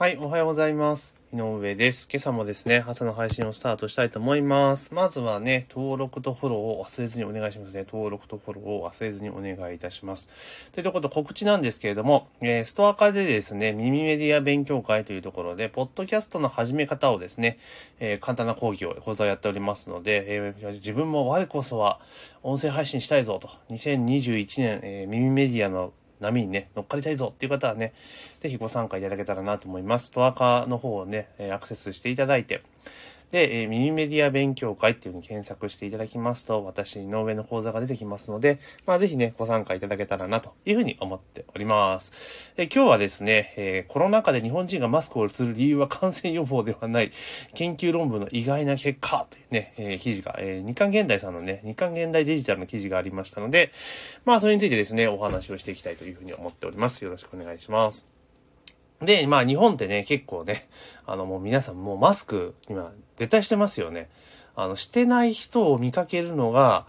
はい、おはようございます。井上です。今朝もですね、朝の配信をスタートしたいと思います。まずはね、登録とフォローを忘れずにお願いしますね。登録とフォローを忘れずにお願いいたします。というところで告知なんですけれども、えーストア化でですね、耳メディア勉強会というところで、ポッドキャストの始め方をですね、えー簡単な講義を、講座をやっておりますので、えー自分も我こそは音声配信したいぞと、2021年、えー耳メディアの波にね、乗っかりたいぞっていう方はね、ぜひご参加いただけたらなと思います。トアカの方をね、アクセスしていただいて、で、えー耳メディア勉強会っていうふうに検索していただきますと、私、井上の講座が出てきますので、まあぜひね、ご参加いただけたらなというふうに思っております。で今日はですね、えーコロナ禍で日本人がマスクをする理由は感染予防ではない、研究論文の意外な結果というね、えー記事が、えー日刊現代さんのね、日刊現代デジタルの記事がありましたので、まあそれについてですね、お話をしていきたいというふうに思っております。よろしくお願いします。で、まあ日本ってね、結構ね、あのもう皆さんもうマスク今絶対してますよね。あの、してない人を見かけるのが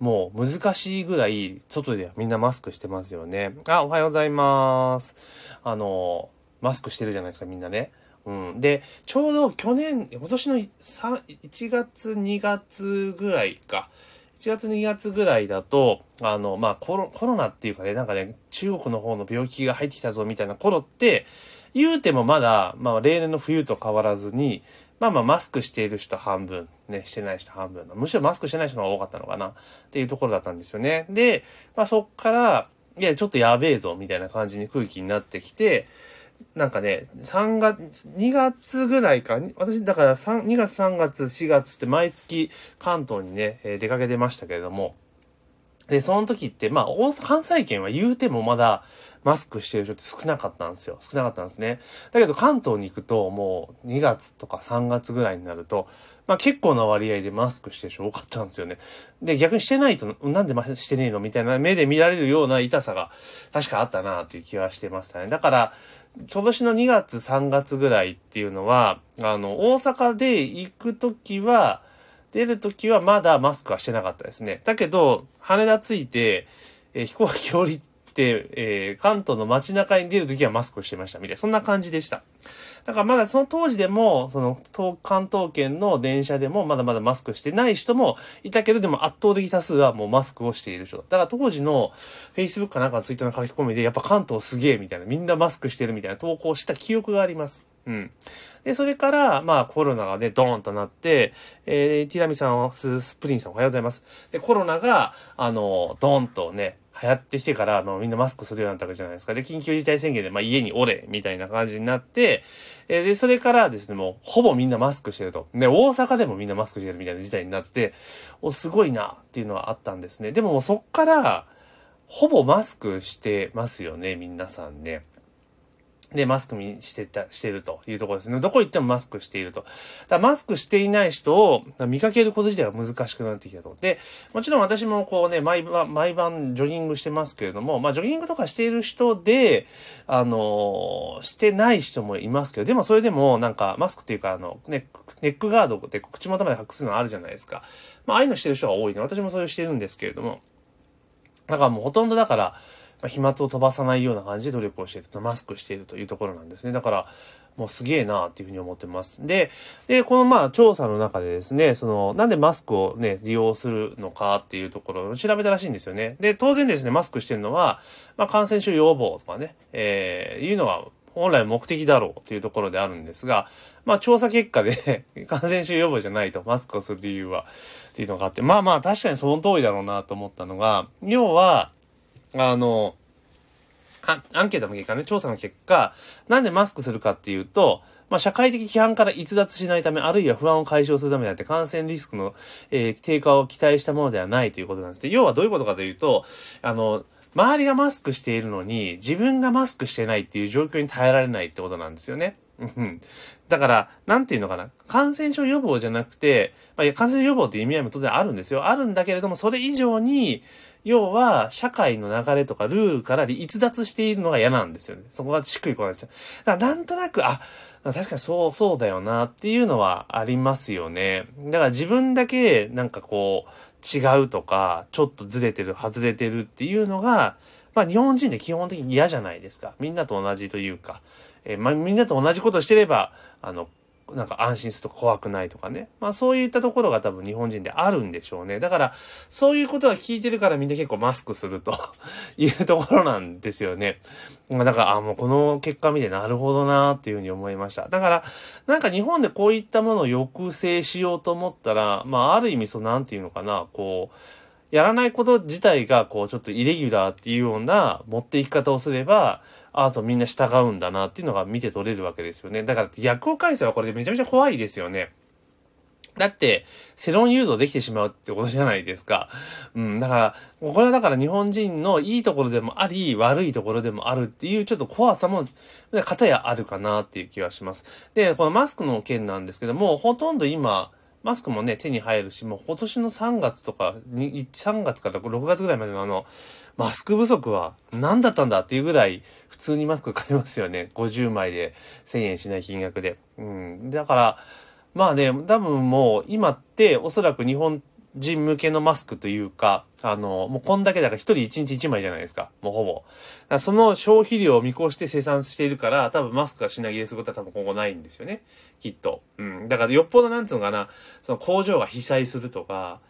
もう難しいぐらい外ではみんなマスクしてますよね。あ、おはようございます。あの、マスクしてるじゃないですかみんなね。うん。で、ちょうど去年、今年の1月2月ぐらいか。1月2月ぐらいだと、あの、まあコロ、コロナっていうかね、なんかね、中国の方の病気が入ってきたぞみたいな頃って、言うてもまだ、まあ例年の冬と変わらずに、まあまあマスクしている人半分、ね、してない人半分の。むしろマスクしてない人が多かったのかなっていうところだったんですよね。で、まあそっから、いや、ちょっとやべえぞみたいな感じに空気になってきて、なんかね、3月、2月ぐらいか、私、だから3 2月、3月、4月って毎月関東にね、えー出かけてましたけれども、で、その時って、まあ、大阪、関西圏は言うてもまだマスクしてる人って少なかったんですよ。少なかったんですね。だけど関東に行くと、もう2月とか3月ぐらいになると、まあ結構な割合でマスクしてる人多かったんですよね。で、逆にしてないと、なんでしてねえの？みたいな目で見られるような痛さが確かあったなという気がしてましたね。だから、今年の2月3月ぐらいっていうのは、あの、大阪で行くときは、出るときはまだマスクはしてなかったですね。だけど、羽田着いて、えー飛行機降りて、えー関東の街中に出るときはマスクをしてましたみたいな、そんな感じでした。だからまだその当時でも、その東関東圏の電車でもまだまだマスクしてない人もいたけど、でも圧倒的多数はもうマスクをしている人。だから当時の Facebook かなんか Twitter の書き込みで、やっぱ関東すげえみたいな、みんなマスクしてるみたいな投稿した記憶があります。うん。で、それから、まあ、コロナがね、ドーンとなって、えー、ティラミさん、ススプリンさんおはようございます。で、コロナが、あの、ドーンとね、流行ってきてから、まあみんなマスクするようになったわけじゃないですか。で、緊急事態宣言で、まあ、家におれ、みたいな感じになって、えーで、それからですね、もう、ほぼみんなマスクしてると。で、大阪でもみんなマスクしてるみたいな事態になって、お、すごいな、っていうのはあったんですね。でももうそっから、ほぼマスクしてますよね、皆さんね。で、マスクにしてた、してるというところですね。どこ行ってもマスクしていると。だマスクしていない人を見かけること自体が難しくなってきたと。で、もちろん私もこうね、毎晩、毎晩ジョギングしてますけれども、まあジョギングとかしている人で、あのーしてない人もいますけど、でもそれでもなんかマスクっていうかあの、ね、ネックガードで口元まで隠すのあるじゃないですか。まあああいうのしてる人が多いね。私もそういうしてるんですけれども。だからもうほとんどだから、まあ、飛沫を飛ばさないような感じで努力をしていると、マスクしているというところなんですね。だから、もうすげえなっていうふうに思ってます。で、で、このまあ調査の中でですね、その、なんでマスクをね、利用するのかっていうところを調べたらしいんですよね。で、当然ですね、マスクしてるのは、まあ感染症予防とかね、えー、いうのが本来目的だろうというところであるんですが、まあ調査結果で 感染症予防じゃないと、マスクをする理由は、っていうのがあって、まあまあ確かにその通りだろうなと思ったのが、要は、あの、アンケートの結果ね、調査の結果、なんでマスクするかっていうと、まあ、社会的規範から逸脱しないため、あるいは不安を解消するためであって、感染リスクの、えー低下を期待したものではないということなんです。で、要はどういうことかというと、あの、周りがマスクしているのに、自分がマスクしてないっていう状況に耐えられないってことなんですよね。だから、なんていうのかな。感染症予防じゃなくて、まあいや、感染予防っていう意味合いも当然あるんですよ。あるんだけれども、それ以上に、要は、社会の流れとかルールから逸脱しているのが嫌なんですよね。そこがしっくりこないですよ。だから、なんとなく、あ、確かにそう、そうだよなっていうのはありますよね。だから自分だけ、なんかこう、違うとか、ちょっとずれてる、外れてるっていうのが、まあ日本人って基本的に嫌じゃないですか。みんなと同じというか、えー、まあ、みんなと同じことしてれば、あの、なんか安心すると怖くないとかね。まあそういったところが多分日本人であるんでしょうね。だからそういうことが聞いてるからみんな結構マスクすると いうところなんですよね。まだから、あ、もうこの結果見てなるほどなっていうふうに思いました。だから、なんか日本でこういったものを抑制しようと思ったら、まあある意味そうなんていうのかな、こう、やらないこと自体がこうちょっとイレギュラーっていうような持っていき方をすれば、アートみんな従うんだなっていうのが見て取れるわけですよね。だから逆を返せばこれでめちゃめちゃ怖いですよね。だって、世論誘導できてしまうってことじゃないですか。うん。だから、これはだから日本人のいいところでもあり、悪いところでもあるっていうちょっと怖さも、方やあるかなっていう気がします。で、このマスクの件なんですけども、ほとんど今、マスクもね、手に入るし、もう今年の3月とか、3月から6月ぐらいまでのあの、マスク不足は何だったんだっていうぐらい、普通にマスク買えますよね。50枚で1000円しない金額で。うん。だから、まあね、多分もう今っておそらく日本人向けのマスクというか、あの、もうこんだけだから一人一日一枚じゃないですか。もうほぼ。その消費量を見越して生産しているから、多分マスクが品切れすることは多分今後ないんですよね。きっと。うん。だからよっぽどなんつうのかな、その工場が被災するとか、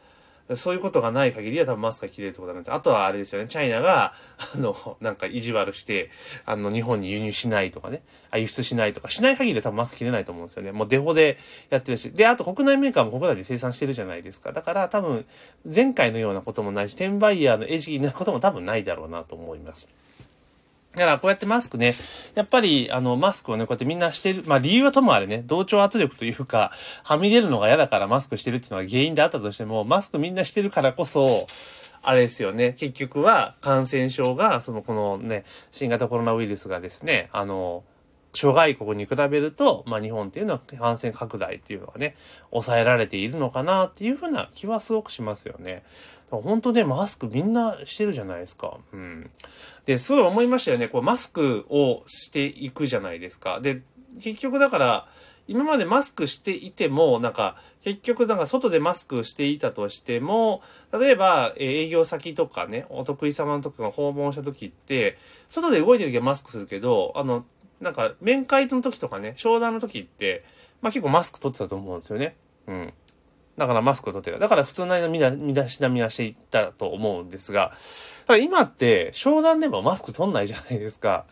そういうことがない限りは多分マスクが切れるってことなんで、あとはあれですよね、チャイナが、あの、なんか意地悪して、あの、日本に輸入しないとかね、あ輸出しないとか、しない限りは多分マスク切れないと思うんですよね。もうデフォでやってるし。で、あと国内メーカーも国内で生産してるじゃないですか。だから多分、前回のようなこともないし、転売ヤーの餌食になることも多分ないだろうなと思います。だからこうやってマスクね、やっぱりあのマスクをね、こうやってみんなしてる、まあ理由はともあれね、同調圧力というか、はみ出るのが嫌だからマスクしてるっていうのが原因であったとしても、マスクみんなしてるからこそ、あれですよね、結局は感染症が、そのこのね、新型コロナウイルスがですね、あの、諸外国に比べると、まあ日本っていうのは感染拡大っていうのはね、抑えられているのかなっていうふうな気はすごくしますよね。本当ね、マスクみんなしてるじゃないですか。うん。で、すごい思いましたよね。こう、マスクをしていくじゃないですか。で、結局だから、今までマスクしていても、なんか、結局、なんか外でマスクしていたとしても、例えば、営業先とかね、お得意様のとかが訪問した時って、外で動いてる時はマスクするけど、あの、なんか、面会の時とかね、商談の時って、まあ結構マスク取ってたと思うんですよね。うん。だからマスクを取ってた。だから普通の間身だしなみはしていったと思うんですが、ただ今って、商談でもマスク取んないじゃないですか。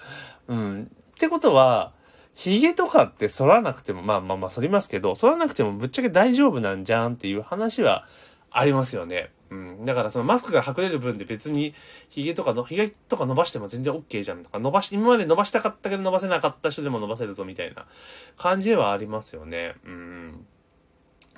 うん。ってことは、髭とかって剃らなくても、まあまあまあ剃りますけど、剃らなくてもぶっちゃけ大丈夫なんじゃんっていう話はありますよね。うん。だからそのマスクが隠れる分で別に髭とかの、髭とか伸ばしても全然 OK じゃんとか、伸ばし、今まで伸ばしたかったけど伸ばせなかった人でも伸ばせるぞみたいな感じではありますよね。うん。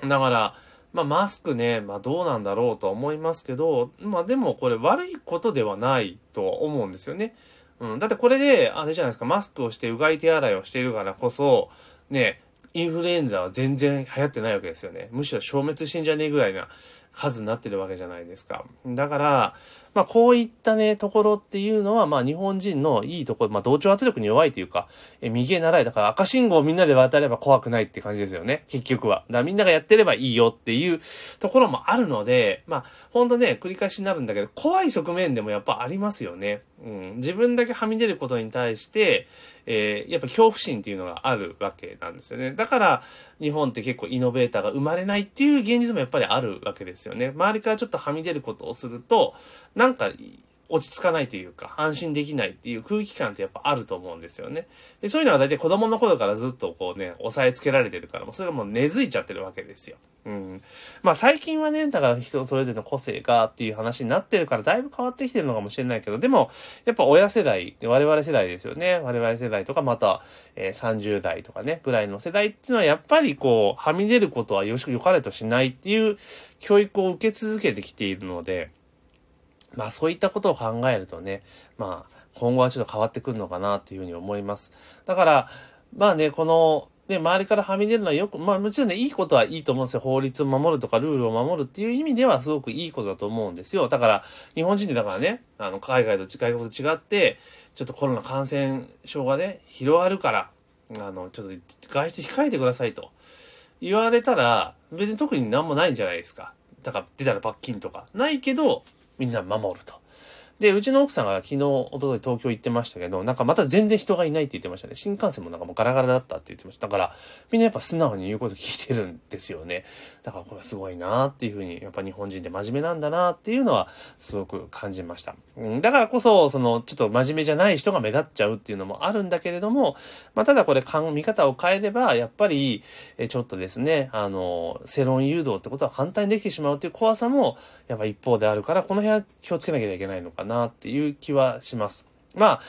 だから、まあマスクね、まあどうなんだろうとは思いますけど、まあでもこれ悪いことではないとは思うんですよね。うん。だってこれで、あれじゃないですか、マスクをしてうがい手洗いをしているからこそ、ね、インフルエンザは全然流行ってないわけですよね。むしろ消滅してんじゃねえぐらいな数になってるわけじゃないですか。だから、まあこういったね、ところっていうのは、まあ日本人のいいところ、まあ同調圧力に弱いというか、え右へ習い、だから赤信号をみんなで渡れば怖くないって感じですよね。結局は。だからみんながやってればいいよっていうところもあるので、まあほんとね、繰り返しになるんだけど、怖い側面でもやっぱありますよね。うん。自分だけはみ出ることに対して、えー、やっぱ恐怖心っていうのがあるわけなんですよね。だから、日本って結構イノベーターが生まれないっていう現実もやっぱりあるわけですよね。周りからちょっとはみ出ることをすると、なんか、落ち着かないというか、安心できないっていう空気感ってやっぱあると思うんですよね。で、そういうのは大体子供の頃からずっとこうね、押さえつけられてるから、もうそれがもう根付いちゃってるわけですよ。うん。まあ最近はね、だから人それぞれの個性がっていう話になってるからだいぶ変わってきてるのかもしれないけど、でも、やっぱ親世代、我々世代ですよね。我々世代とかまた、えー、30代とかね、ぐらいの世代っていうのはやっぱりこう、はみ出ることはよし、よかれとしないっていう教育を受け続けてきているので、まあそういったことを考えるとね、まあ今後はちょっと変わってくるのかなというふうに思います。だから、まあね、この、ね、周りからはみ出るのはよく、まあもちろんね、いいことはいいと思うんですよ。法律を守るとかルールを守るっていう意味ではすごくいいことだと思うんですよ。だから、日本人でだからね、あの、海外と外国と違って、ちょっとコロナ感染症がね、広がるから、あの、ちょっと外出控えてくださいと言われたら、別に特になんもないんじゃないですか。だから出たら罰金とか。ないけど、みんな守ると。で、うちの奥さんが昨日、一昨日東京行ってましたけど、なんかまた全然人がいないって言ってましたね。新幹線もなんかもうガラガラだったって言ってました。だから、みんなやっぱ素直に言うこと聞いてるんですよね。だからこれすごいなっていうふうに、やっぱ日本人で真面目なんだなっていうのは、すごく感じました。うん、だからこそ、その、ちょっと真面目じゃない人が目立っちゃうっていうのもあるんだけれども、まあ、ただこれ、見方を変えれば、やっぱり、えちょっとですね、あの、世論誘導ってことは反対にできてしまうっていう怖さも、やっぱ一方であるから、この辺は気をつけなきゃいけないのかなっていう気はします。まあ、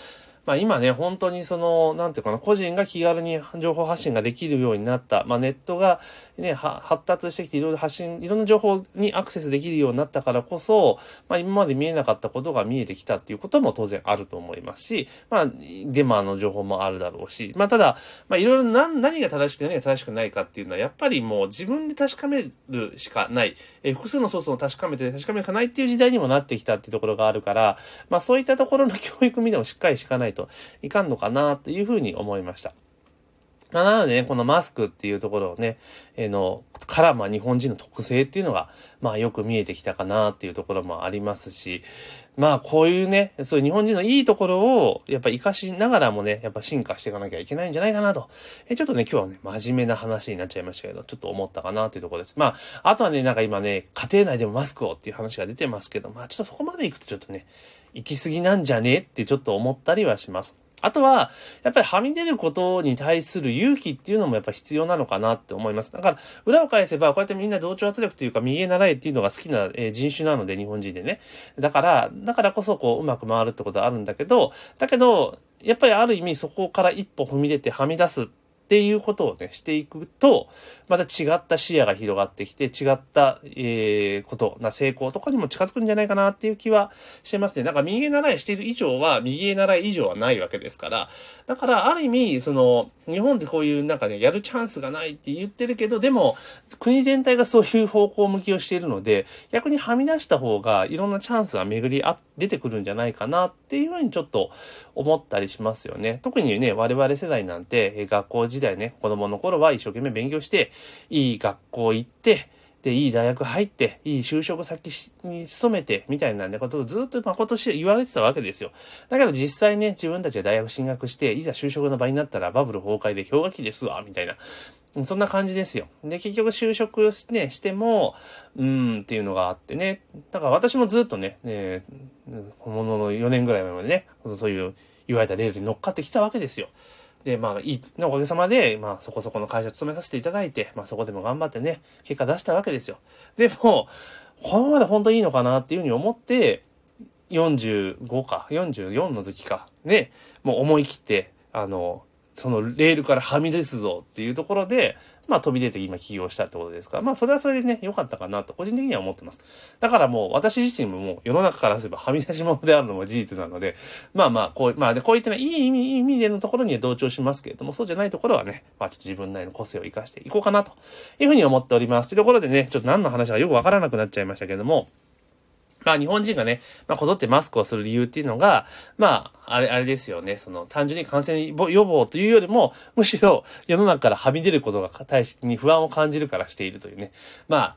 まあ今ね、本当にその、なんていうかな、個人が気軽に情報発信ができるようになった。まあネットがね、発達してきていろいろ発信、いろんな情報にアクセスできるようになったからこそ、まあ今まで見えなかったことが見えてきたっていうことも当然あると思いますし、まあデマの情報もあるだろうし、まあただ、まあいろいろ何何が正しくて何が正しくないかっていうのは、やっぱりもう自分で確かめるしかない。え複数のソースを確かめて確かめかないっていう時代にもなってきたっていうところがあるから、まあそういったところの教育みでもしっかりしかないといかんのかなっていうふうに思いました。まあ、なのでね、このマスクっていうところをね、えー、の、から、まあ、日本人の特性っていうのが、まあ、よく見えてきたかなっていうところもありますし、まあ、こういうね、そういう日本人のいいところを、やっぱ活かしながらもね、やっぱ進化していかなきゃいけないんじゃないかなと。えちょっとね、今日はね、真面目な話になっちゃいましたけど、ちょっと思ったかなというところです。まあ、あとはね、なんか今ね、家庭内でもマスクをっていう話が出てますけど、まあ、ちょっとそこまで行くとちょっとね、行き過ぎなんじゃねってちょっと思ったりはします。あとは、やっぱりはみ出ることに対する勇気っていうのもやっぱ必要なのかなって思います。だから、裏を返せば、こうやってみんな同調圧力というか、見え習えっていうのが好きな、人種なので、日本人でね。だから、だからこそ、こう、うまく回るってことはあるんだけど、だけど、やっぱりある意味そこから一歩踏み出てはみ出すっていうことをね、していくと、また違った視野が広がってきて、違った、えー、ことな成功とかにも近づくんじゃないかなっていう気はしてますね。なんか右へ習いしている以上は、右へ習い以上はないわけですから、だから、ある意味、その、日本でこういうなんかね、やるチャンスがないって言ってるけど、でも、国全体がそういう方向向きをしているので、逆にはみ出した方が、いろんなチャンスが巡りあ、出てくるんじゃないかなっていうふうにちょっと思ったりしますよね。特にね、我々世代なんて、学校時代ね、子供の頃は一生懸命勉強して、いい学校行って、で、いい大学入って、いい就職先に勤めて、みたいなね、ことをずっとまことし言われてたわけですよ。だけど実際ね、自分たちが大学進学して、いざ就職の場になったらバブル崩壊で氷河期ですわ、みたいな。そんな感じですよ。で、結局就職ね、しても、うーんっていうのがあってね。だから私もずっとね、ね、このの4年ぐらい前までね、そういう言われたレールに乗っかってきたわけですよ。で、まあ、いい、のおかげさまで、まあ、そこそこの会社勤めさせていただいて、まあ、そこでも頑張ってね、結果出したわけですよ。でも、このままで本当にいいのかなっていうふうに思って、45か、44の時か、ね、もう思い切って、あの、そのレールからはみ出すぞっていうところで、まあ飛び出て今起業したってことですから、まあそれはそれでね、良かったかなと個人的には思ってます。だからもう私自身ももう世の中からすればはみ出し物であるのも事実なので、まあまあこう、まあでこういったね、いい意味意味でのところには同調しますけれども、そうじゃないところはね、まあちょっと自分なりの個性を活かしていこうかなというふうに思っております。というところでね、ちょっと何の話かよくわからなくなっちゃいましたけれども、まあ日本人がね、まあこぞってマスクをする理由っていうのが、まあ、あれ、あれですよね。その単純に感染予防というよりも、むしろ世の中からはみ出ることが対してに不安を感じるからしているというね。まあ、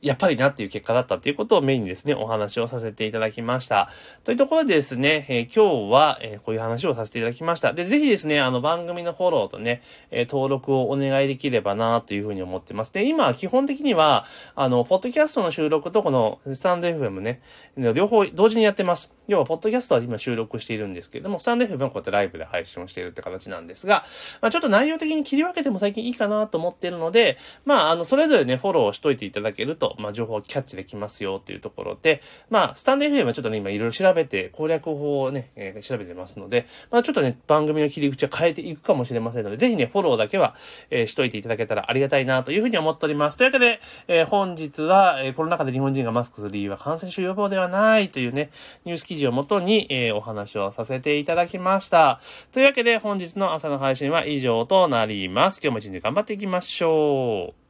やっぱりなっていう結果だったっていうことをメインにですね、お話をさせていただきました。というところでですね、えー、今日は、えー、こういう話をさせていただきました。で、ぜひですね、あの番組のフォローとね、えー、登録をお願いできればなというふうに思ってます。で、今、基本的には、あの、ポッドキャストの収録とこのスタンド FM ね、両方同時にやってます。要は、ポッドキャストは今収録しているんですけれども、スタンド FM はこうやってライブで配信をしているって形なんですが、まあ、ちょっと内容的に切り分けても最近いいかなと思っているので、まあ、あの、それぞれね、フォローしといていただけると、まあ、情報をキャッチできますよっていうところで、まあ、スタンド FM はちょっとね、今いろいろ調べて、攻略法をね、えー、調べてますので、まあ、ちょっとね、番組の切り口は変えていくかもしれませんので、ぜひね、フォローだけは、えー、しといていただけたらありがたいなというふうに思っております。というわけで、えー、本日は、えー、コロナ禍で日本人がマスクする理由は感染症予防ではないというね、ニュース記事をもとに、えー、お話をさせていただきました。というわけで、本日の朝の配信は以上となります。今日も一日頑張っていきましょう。